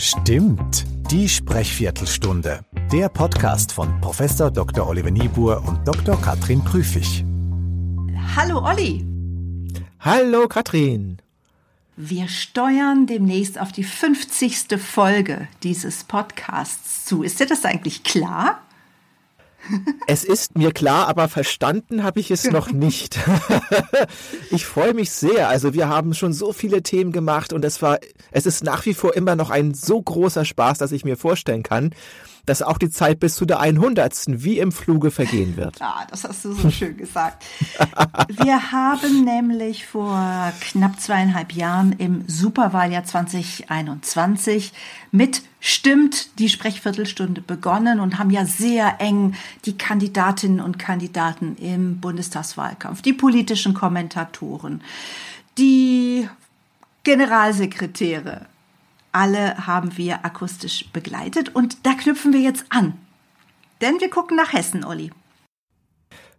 Stimmt, die Sprechviertelstunde. Der Podcast von Prof. Dr. Oliver Niebuhr und Dr. Katrin Prüfig. Hallo Olli. Hallo Katrin. Wir steuern demnächst auf die 50. Folge dieses Podcasts zu. Ist dir das eigentlich klar? Es ist mir klar, aber verstanden habe ich es noch nicht. ich freue mich sehr. Also wir haben schon so viele Themen gemacht und es war, es ist nach wie vor immer noch ein so großer Spaß, dass ich mir vorstellen kann, dass auch die Zeit bis zu der 100. wie im Fluge vergehen wird. Ah, das hast du so schön gesagt. Wir haben nämlich vor knapp zweieinhalb Jahren im Superwahljahr 2021 mit Stimmt die Sprechviertelstunde begonnen und haben ja sehr eng die Kandidatinnen und Kandidaten im Bundestagswahlkampf, die politischen Kommentatoren, die Generalsekretäre, alle haben wir akustisch begleitet und da knüpfen wir jetzt an. Denn wir gucken nach Hessen, Olli.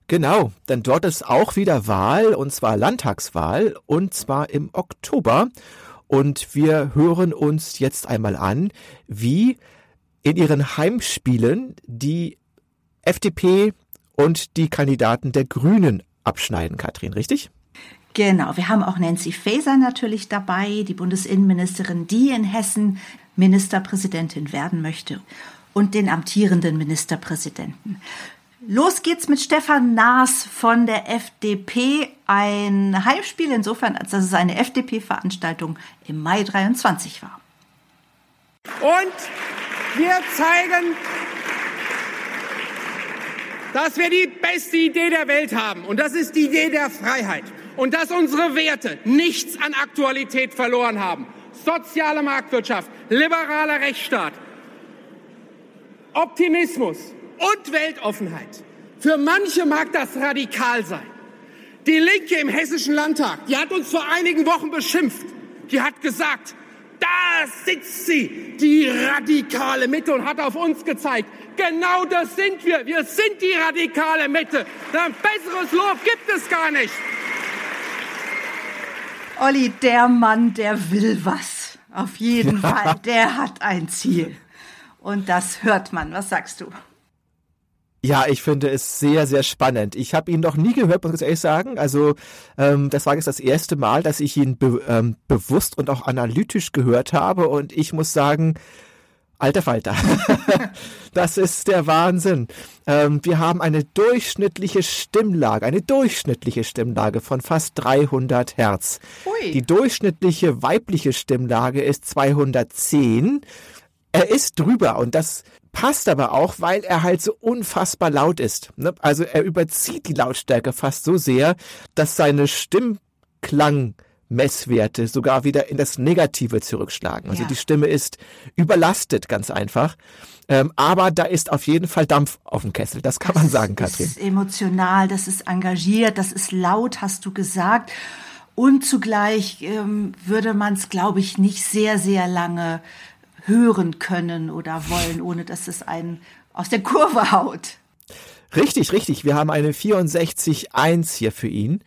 Genau, denn dort ist auch wieder Wahl, und zwar Landtagswahl, und zwar im Oktober. Und wir hören uns jetzt einmal an, wie in ihren Heimspielen die FDP und die Kandidaten der Grünen abschneiden, Katrin, richtig? Genau, wir haben auch Nancy Faeser natürlich dabei, die Bundesinnenministerin, die in Hessen Ministerpräsidentin werden möchte und den amtierenden Ministerpräsidenten. Los geht's mit Stefan Naas von der FDP. Ein Heimspiel insofern, als dass es eine FDP-Veranstaltung im Mai 23 war. Und wir zeigen, dass wir die beste Idee der Welt haben. Und das ist die Idee der Freiheit und dass unsere Werte nichts an Aktualität verloren haben. Soziale Marktwirtschaft, liberaler Rechtsstaat, Optimismus und Weltoffenheit. Für manche mag das radikal sein. Die Linke im Hessischen Landtag, die hat uns vor einigen Wochen beschimpft. Die hat gesagt, da sitzt sie, die radikale Mitte und hat auf uns gezeigt. Genau das sind wir. Wir sind die radikale Mitte. Ein besseres Lob gibt es gar nicht. Olli, der Mann, der will was. Auf jeden Fall. Der hat ein Ziel. Und das hört man. Was sagst du? Ja, ich finde es sehr, sehr spannend. Ich habe ihn noch nie gehört, muss ich ehrlich sagen. Also ähm, das war jetzt das erste Mal, dass ich ihn be ähm, bewusst und auch analytisch gehört habe. Und ich muss sagen, Alter Falter. das ist der Wahnsinn. Ähm, wir haben eine durchschnittliche Stimmlage, eine durchschnittliche Stimmlage von fast 300 Hertz. Ui. Die durchschnittliche weibliche Stimmlage ist 210. Er ist drüber und das passt aber auch, weil er halt so unfassbar laut ist. Ne? Also er überzieht die Lautstärke fast so sehr, dass seine Stimmklang Messwerte sogar wieder in das Negative zurückschlagen. Also ja. die Stimme ist überlastet, ganz einfach. Ähm, aber da ist auf jeden Fall Dampf auf dem Kessel. Das kann das man sagen, Katrin. Das ist emotional, das ist engagiert, das ist laut, hast du gesagt. Und zugleich ähm, würde man es, glaube ich, nicht sehr, sehr lange hören können oder wollen, ohne dass es einen aus der Kurve haut. Richtig, richtig. Wir haben eine 64.1 hier für ihn.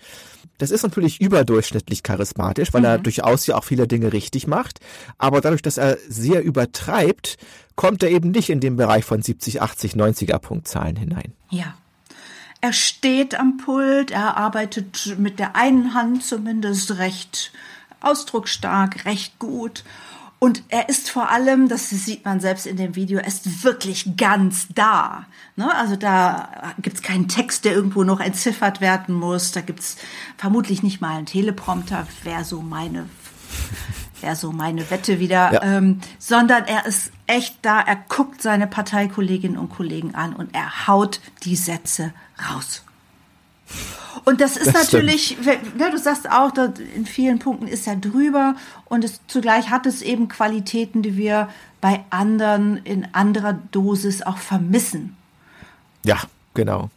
Das ist natürlich überdurchschnittlich charismatisch, weil mhm. er durchaus ja auch viele Dinge richtig macht. Aber dadurch, dass er sehr übertreibt, kommt er eben nicht in den Bereich von 70, 80, 90er Punktzahlen hinein. Ja. Er steht am Pult, er arbeitet mit der einen Hand zumindest recht ausdrucksstark, recht gut. Und er ist vor allem, das sieht man selbst in dem Video, er ist wirklich ganz da. Ne? Also da gibt's keinen Text, der irgendwo noch entziffert werden muss. Da gibt's vermutlich nicht mal einen Teleprompter, wäre so meine wäre so meine Wette wieder, ja. ähm, sondern er ist echt da, er guckt seine Parteikolleginnen und Kollegen an und er haut die Sätze raus. Und das ist das natürlich, ne, du sagst auch, in vielen Punkten ist er drüber und es, zugleich hat es eben Qualitäten, die wir bei anderen in anderer Dosis auch vermissen. Ja, genau.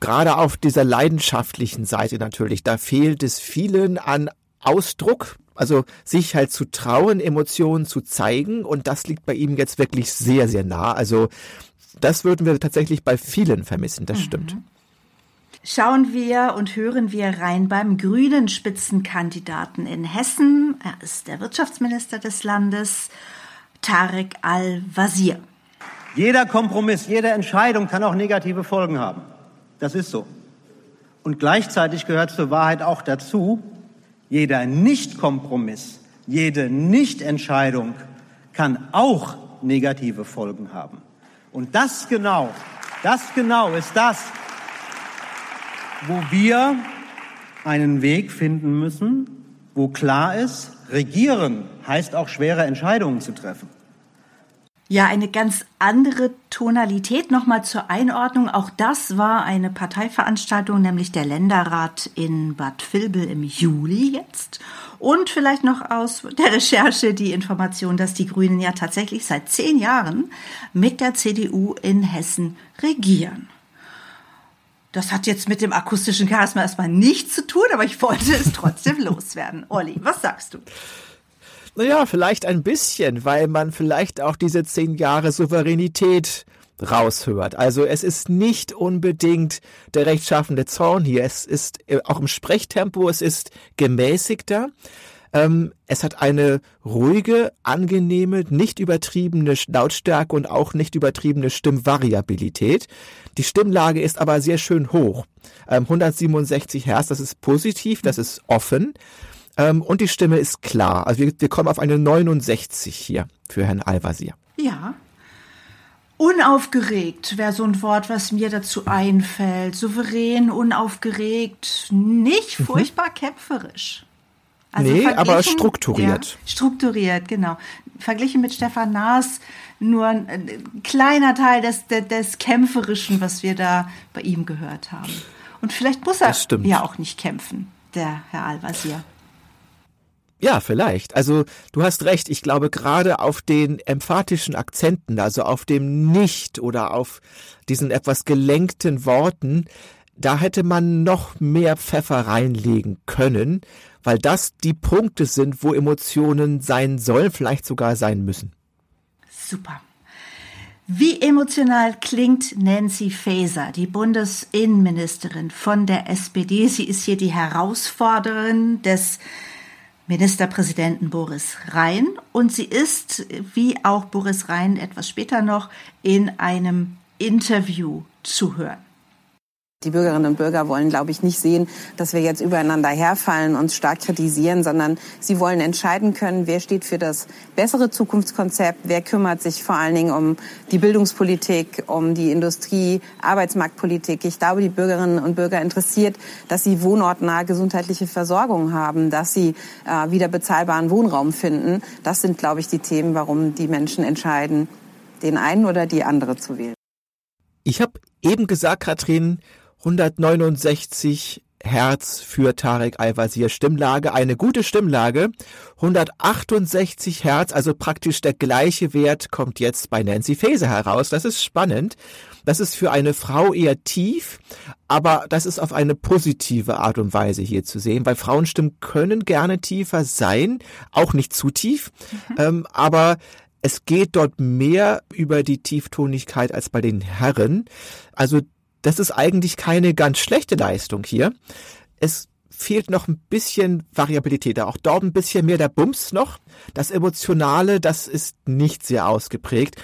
Gerade auf dieser leidenschaftlichen Seite natürlich, da fehlt es vielen an Ausdruck, also sich halt zu trauen, Emotionen zu zeigen und das liegt bei ihm jetzt wirklich sehr, sehr nah. Also das würden wir tatsächlich bei vielen vermissen, das mhm. stimmt schauen wir und hören wir rein beim grünen Spitzenkandidaten in Hessen. Er ist der Wirtschaftsminister des Landes. Tarek Al-Wazir. Jeder Kompromiss, jede Entscheidung kann auch negative Folgen haben. Das ist so. Und gleichzeitig gehört zur Wahrheit auch dazu, jeder Nicht-Kompromiss, jede Nicht-Entscheidung kann auch negative Folgen haben. Und das genau, das genau ist das, wo wir einen Weg finden müssen, wo klar ist, regieren heißt auch schwere Entscheidungen zu treffen. Ja, eine ganz andere Tonalität. Nochmal zur Einordnung. Auch das war eine Parteiveranstaltung, nämlich der Länderrat in Bad Vilbel im Juli jetzt. Und vielleicht noch aus der Recherche die Information, dass die Grünen ja tatsächlich seit zehn Jahren mit der CDU in Hessen regieren. Das hat jetzt mit dem akustischen Charisma erstmal nichts zu tun, aber ich wollte es trotzdem loswerden. Olli, was sagst du? Naja, vielleicht ein bisschen, weil man vielleicht auch diese zehn Jahre Souveränität raushört. Also es ist nicht unbedingt der rechtschaffende Zorn hier. Es ist äh, auch im Sprechtempo, es ist gemäßigter. Ähm, es hat eine ruhige, angenehme, nicht übertriebene Lautstärke und auch nicht übertriebene Stimmvariabilität. Die Stimmlage ist aber sehr schön hoch. Ähm, 167 Hertz, das ist positiv, das ist offen. Ähm, und die Stimme ist klar. Also wir, wir kommen auf eine 69 hier für Herrn Al-Wazir. Ja. Unaufgeregt wäre so ein Wort, was mir dazu einfällt. Souverän, unaufgeregt, nicht mhm. furchtbar kämpferisch. Also nee, aber strukturiert. Ja, strukturiert, genau. Verglichen mit Stefan Naas nur ein, ein kleiner Teil des, des, des, Kämpferischen, was wir da bei ihm gehört haben. Und vielleicht muss er ja auch nicht kämpfen, der Herr Al-Wazir. Ja, vielleicht. Also du hast recht. Ich glaube gerade auf den emphatischen Akzenten, also auf dem Nicht oder auf diesen etwas gelenkten Worten, da hätte man noch mehr Pfeffer reinlegen können, weil das die Punkte sind, wo Emotionen sein sollen, vielleicht sogar sein müssen. Super. Wie emotional klingt Nancy Faeser, die Bundesinnenministerin von der SPD? Sie ist hier die Herausforderin des Ministerpräsidenten Boris Rhein und sie ist, wie auch Boris Rhein etwas später noch, in einem Interview zu hören. Die Bürgerinnen und Bürger wollen, glaube ich, nicht sehen, dass wir jetzt übereinander herfallen, uns stark kritisieren, sondern sie wollen entscheiden können, wer steht für das bessere Zukunftskonzept, wer kümmert sich vor allen Dingen um die Bildungspolitik, um die Industrie, Arbeitsmarktpolitik. Ich glaube, die Bürgerinnen und Bürger interessiert, dass sie wohnortnahe gesundheitliche Versorgung haben, dass sie äh, wieder bezahlbaren Wohnraum finden. Das sind, glaube ich, die Themen, warum die Menschen entscheiden, den einen oder die andere zu wählen. Ich habe eben gesagt, Katrin, 169 Hertz für Tarek Al-Wazir Stimmlage, eine gute Stimmlage. 168 Hertz, also praktisch der gleiche Wert, kommt jetzt bei Nancy Faeser heraus. Das ist spannend. Das ist für eine Frau eher tief, aber das ist auf eine positive Art und Weise hier zu sehen, weil Frauenstimmen können gerne tiefer sein, auch nicht zu tief, mhm. ähm, aber es geht dort mehr über die Tieftonigkeit als bei den Herren. Also das ist eigentlich keine ganz schlechte Leistung hier. Es fehlt noch ein bisschen Variabilität, auch dort ein bisschen mehr der Bums noch. Das Emotionale, das ist nicht sehr ausgeprägt.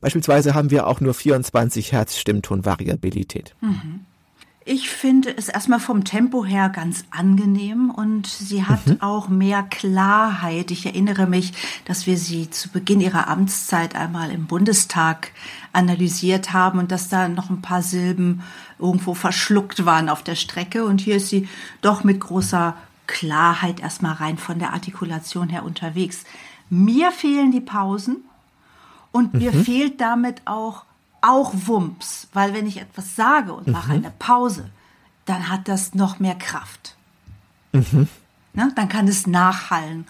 Beispielsweise haben wir auch nur 24 Hertz Stimmtonvariabilität. Mhm. Ich finde es erstmal vom Tempo her ganz angenehm und sie hat mhm. auch mehr Klarheit. Ich erinnere mich, dass wir sie zu Beginn ihrer Amtszeit einmal im Bundestag analysiert haben und dass da noch ein paar Silben irgendwo verschluckt waren auf der Strecke. Und hier ist sie doch mit großer Klarheit erstmal rein von der Artikulation her unterwegs. Mir fehlen die Pausen und mir mhm. fehlt damit auch auch Wumps, weil wenn ich etwas sage und mache mhm. eine Pause, dann hat das noch mehr Kraft. Mhm. Ne? Dann kann es nachhallen.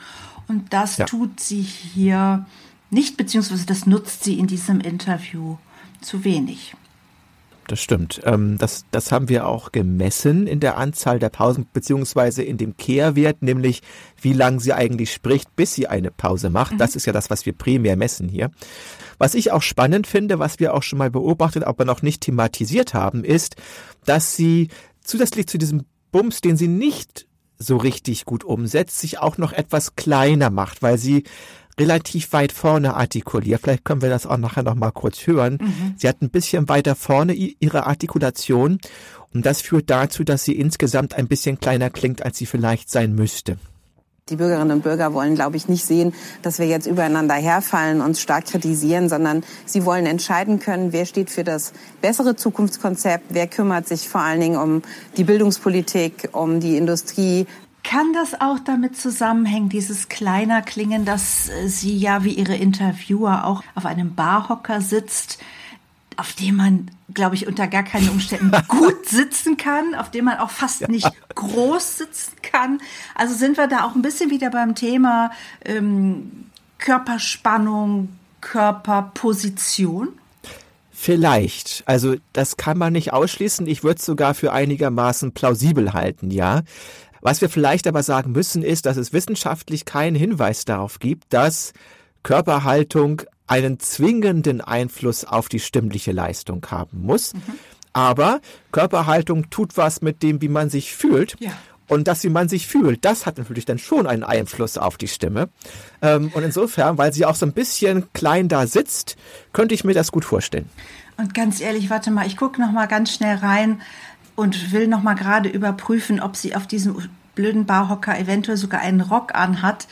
Und das ja. tut sie hier nicht, beziehungsweise das nutzt sie in diesem Interview zu wenig. Das stimmt. Ähm, das, das haben wir auch gemessen in der Anzahl der Pausen, beziehungsweise in dem Kehrwert, nämlich wie lange sie eigentlich spricht, bis sie eine Pause macht. Mhm. Das ist ja das, was wir primär messen hier. Was ich auch spannend finde, was wir auch schon mal beobachtet, aber noch nicht thematisiert haben, ist, dass sie zusätzlich zu diesem Bums, den sie nicht so richtig gut umsetzt, sich auch noch etwas kleiner macht, weil sie relativ weit vorne artikuliert. Vielleicht können wir das auch nachher noch mal kurz hören. Mhm. Sie hat ein bisschen weiter vorne ihre Artikulation und das führt dazu, dass sie insgesamt ein bisschen kleiner klingt, als sie vielleicht sein müsste. Die Bürgerinnen und Bürger wollen, glaube ich, nicht sehen, dass wir jetzt übereinander herfallen, uns stark kritisieren, sondern sie wollen entscheiden können, wer steht für das bessere Zukunftskonzept, wer kümmert sich vor allen Dingen um die Bildungspolitik, um die Industrie, kann das auch damit zusammenhängen, dieses kleiner Klingen, dass äh, sie ja wie ihre Interviewer auch auf einem Barhocker sitzt, auf dem man, glaube ich, unter gar keinen Umständen gut sitzen kann, auf dem man auch fast nicht groß sitzen kann. Also sind wir da auch ein bisschen wieder beim Thema ähm, Körperspannung, Körperposition? Vielleicht. Also das kann man nicht ausschließen. Ich würde es sogar für einigermaßen plausibel halten, ja. Was wir vielleicht aber sagen müssen, ist, dass es wissenschaftlich keinen Hinweis darauf gibt, dass Körperhaltung einen zwingenden Einfluss auf die stimmliche Leistung haben muss. Mhm. Aber Körperhaltung tut was mit dem, wie man sich fühlt. Ja. Und das, wie man sich fühlt, das hat natürlich dann schon einen Einfluss auf die Stimme. Ähm, und insofern, weil sie auch so ein bisschen klein da sitzt, könnte ich mir das gut vorstellen. Und ganz ehrlich, warte mal, ich gucke noch mal ganz schnell rein und will noch mal gerade überprüfen, ob sie auf diesem blöden Barhocker eventuell sogar einen Rock anhat.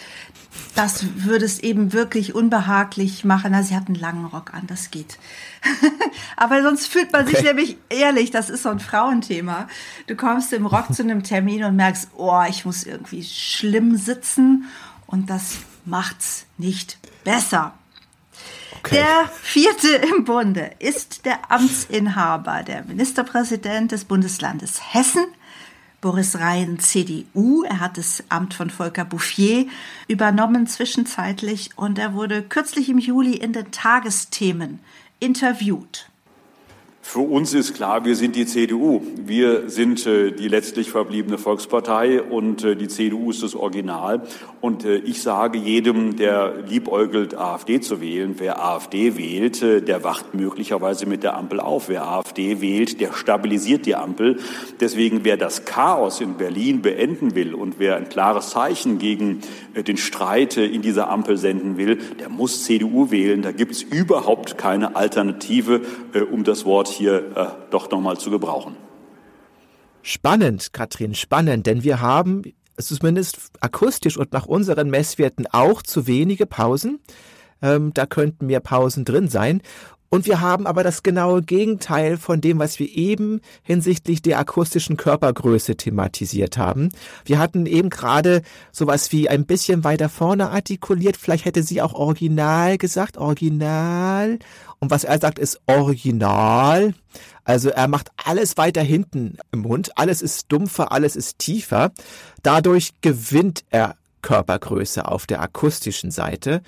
Das würde es eben wirklich unbehaglich machen. Na, sie hat einen langen Rock an, das geht. Aber sonst fühlt man okay. sich nämlich ehrlich, das ist so ein Frauenthema. Du kommst im Rock zu einem Termin und merkst, oh, ich muss irgendwie schlimm sitzen und das macht's nicht besser. Okay. Der vierte im Bunde ist der Amtsinhaber, der Ministerpräsident des Bundeslandes Hessen, Boris Rhein, CDU. Er hat das Amt von Volker Bouffier übernommen zwischenzeitlich und er wurde kürzlich im Juli in den Tagesthemen interviewt. Für uns ist klar, wir sind die CDU. Wir sind äh, die letztlich verbliebene Volkspartei und äh, die CDU ist das Original. Und äh, ich sage jedem, der liebäugelt, AfD zu wählen, wer AfD wählt, äh, der wacht möglicherweise mit der Ampel auf. Wer AfD wählt, der stabilisiert die Ampel. Deswegen, wer das Chaos in Berlin beenden will und wer ein klares Zeichen gegen äh, den Streit äh, in dieser Ampel senden will, der muss CDU wählen. Da gibt es überhaupt keine Alternative, um das Wort hier äh, doch nochmal zu gebrauchen. Spannend, Katrin, spannend, denn wir haben zumindest akustisch und nach unseren Messwerten auch zu wenige Pausen. Ähm, da könnten mehr Pausen drin sein. Und wir haben aber das genaue Gegenteil von dem, was wir eben hinsichtlich der akustischen Körpergröße thematisiert haben. Wir hatten eben gerade sowas wie ein bisschen weiter vorne artikuliert. Vielleicht hätte sie auch original gesagt, original. Und was er sagt, ist original. Also er macht alles weiter hinten im Mund. Alles ist dumpfer, alles ist tiefer. Dadurch gewinnt er Körpergröße auf der akustischen Seite.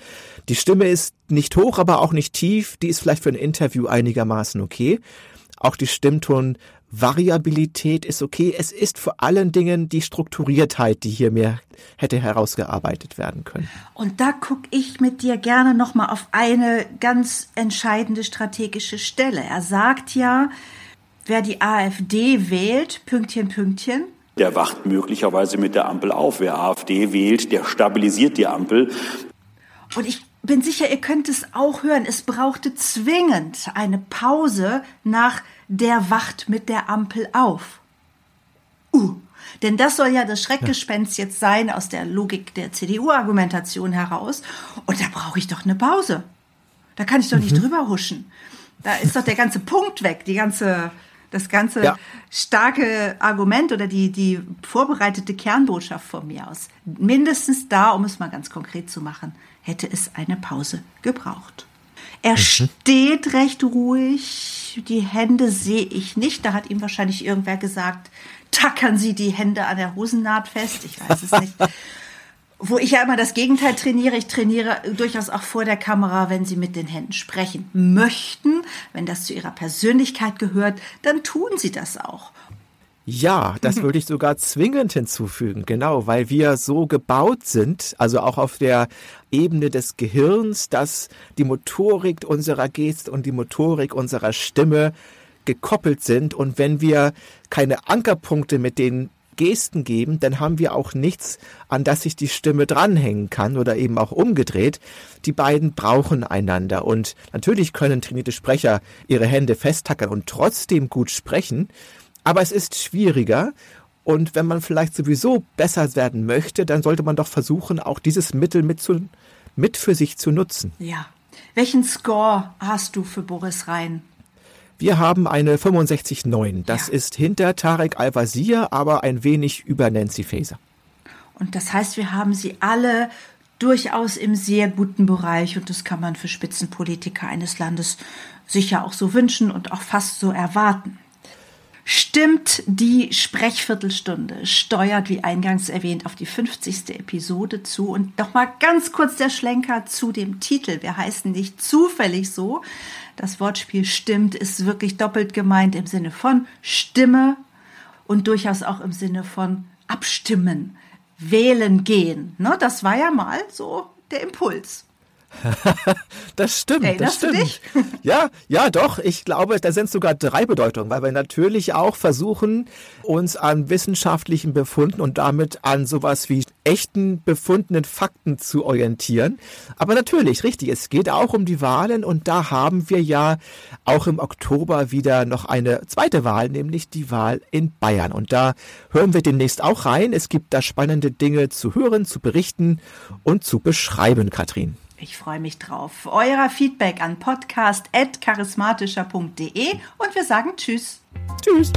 Die Stimme ist nicht hoch, aber auch nicht tief. Die ist vielleicht für ein Interview einigermaßen okay. Auch die Stimmtonvariabilität ist okay. Es ist vor allen Dingen die Strukturiertheit, die hier mehr hätte herausgearbeitet werden können. Und da gucke ich mit dir gerne nochmal auf eine ganz entscheidende strategische Stelle. Er sagt ja, wer die AfD wählt, Pünktchen, Pünktchen, der wacht möglicherweise mit der Ampel auf. Wer AfD wählt, der stabilisiert die Ampel. Und ich bin sicher, ihr könnt es auch hören. Es brauchte zwingend eine Pause nach der wacht mit der Ampel auf. Uh, denn das soll ja das Schreckgespenst jetzt sein aus der Logik der CDU-Argumentation heraus. Und da brauche ich doch eine Pause. Da kann ich doch nicht mhm. drüber huschen. Da ist doch der ganze Punkt weg, die ganze das ganze ja. starke Argument oder die, die vorbereitete Kernbotschaft von mir aus. Mindestens da, um es mal ganz konkret zu machen, hätte es eine Pause gebraucht. Er mhm. steht recht ruhig, die Hände sehe ich nicht. Da hat ihm wahrscheinlich irgendwer gesagt, tackern Sie die Hände an der Hosennaht fest. Ich weiß es nicht. wo ich ja immer das Gegenteil trainiere. Ich trainiere durchaus auch vor der Kamera, wenn Sie mit den Händen sprechen möchten. Wenn das zu Ihrer Persönlichkeit gehört, dann tun Sie das auch. Ja, das würde ich sogar zwingend hinzufügen, genau, weil wir so gebaut sind, also auch auf der Ebene des Gehirns, dass die Motorik unserer Geste und die Motorik unserer Stimme gekoppelt sind. Und wenn wir keine Ankerpunkte mit den Gesten geben, dann haben wir auch nichts, an das sich die Stimme dranhängen kann oder eben auch umgedreht. Die beiden brauchen einander und natürlich können trainierte Sprecher ihre Hände festtackern und trotzdem gut sprechen, aber es ist schwieriger und wenn man vielleicht sowieso besser werden möchte, dann sollte man doch versuchen, auch dieses Mittel mit, zu, mit für sich zu nutzen. Ja. Welchen Score hast du für Boris Rhein? Wir haben eine 65,9. Das ja. ist hinter Tarek Al-Wazir, aber ein wenig über Nancy Faeser. Und das heißt, wir haben sie alle durchaus im sehr guten Bereich und das kann man für Spitzenpolitiker eines Landes sicher auch so wünschen und auch fast so erwarten. Stimmt die Sprechviertelstunde, steuert wie eingangs erwähnt auf die 50. Episode zu und nochmal ganz kurz der Schlenker zu dem Titel. Wir heißen nicht zufällig so. Das Wortspiel stimmt ist wirklich doppelt gemeint im Sinne von Stimme und durchaus auch im Sinne von abstimmen, wählen gehen. Ne, das war ja mal so der Impuls. das stimmt, Erinnerst das stimmt. ja, ja, doch. Ich glaube, da sind sogar drei Bedeutungen, weil wir natürlich auch versuchen, uns an wissenschaftlichen Befunden und damit an sowas wie echten befundenen Fakten zu orientieren. Aber natürlich, richtig, es geht auch um die Wahlen und da haben wir ja auch im Oktober wieder noch eine zweite Wahl, nämlich die Wahl in Bayern. Und da hören wir demnächst auch rein. Es gibt da spannende Dinge zu hören, zu berichten und zu beschreiben, Katrin. Ich freue mich drauf. Euer Feedback an podcast.charismatischer.de und wir sagen Tschüss. Tschüss.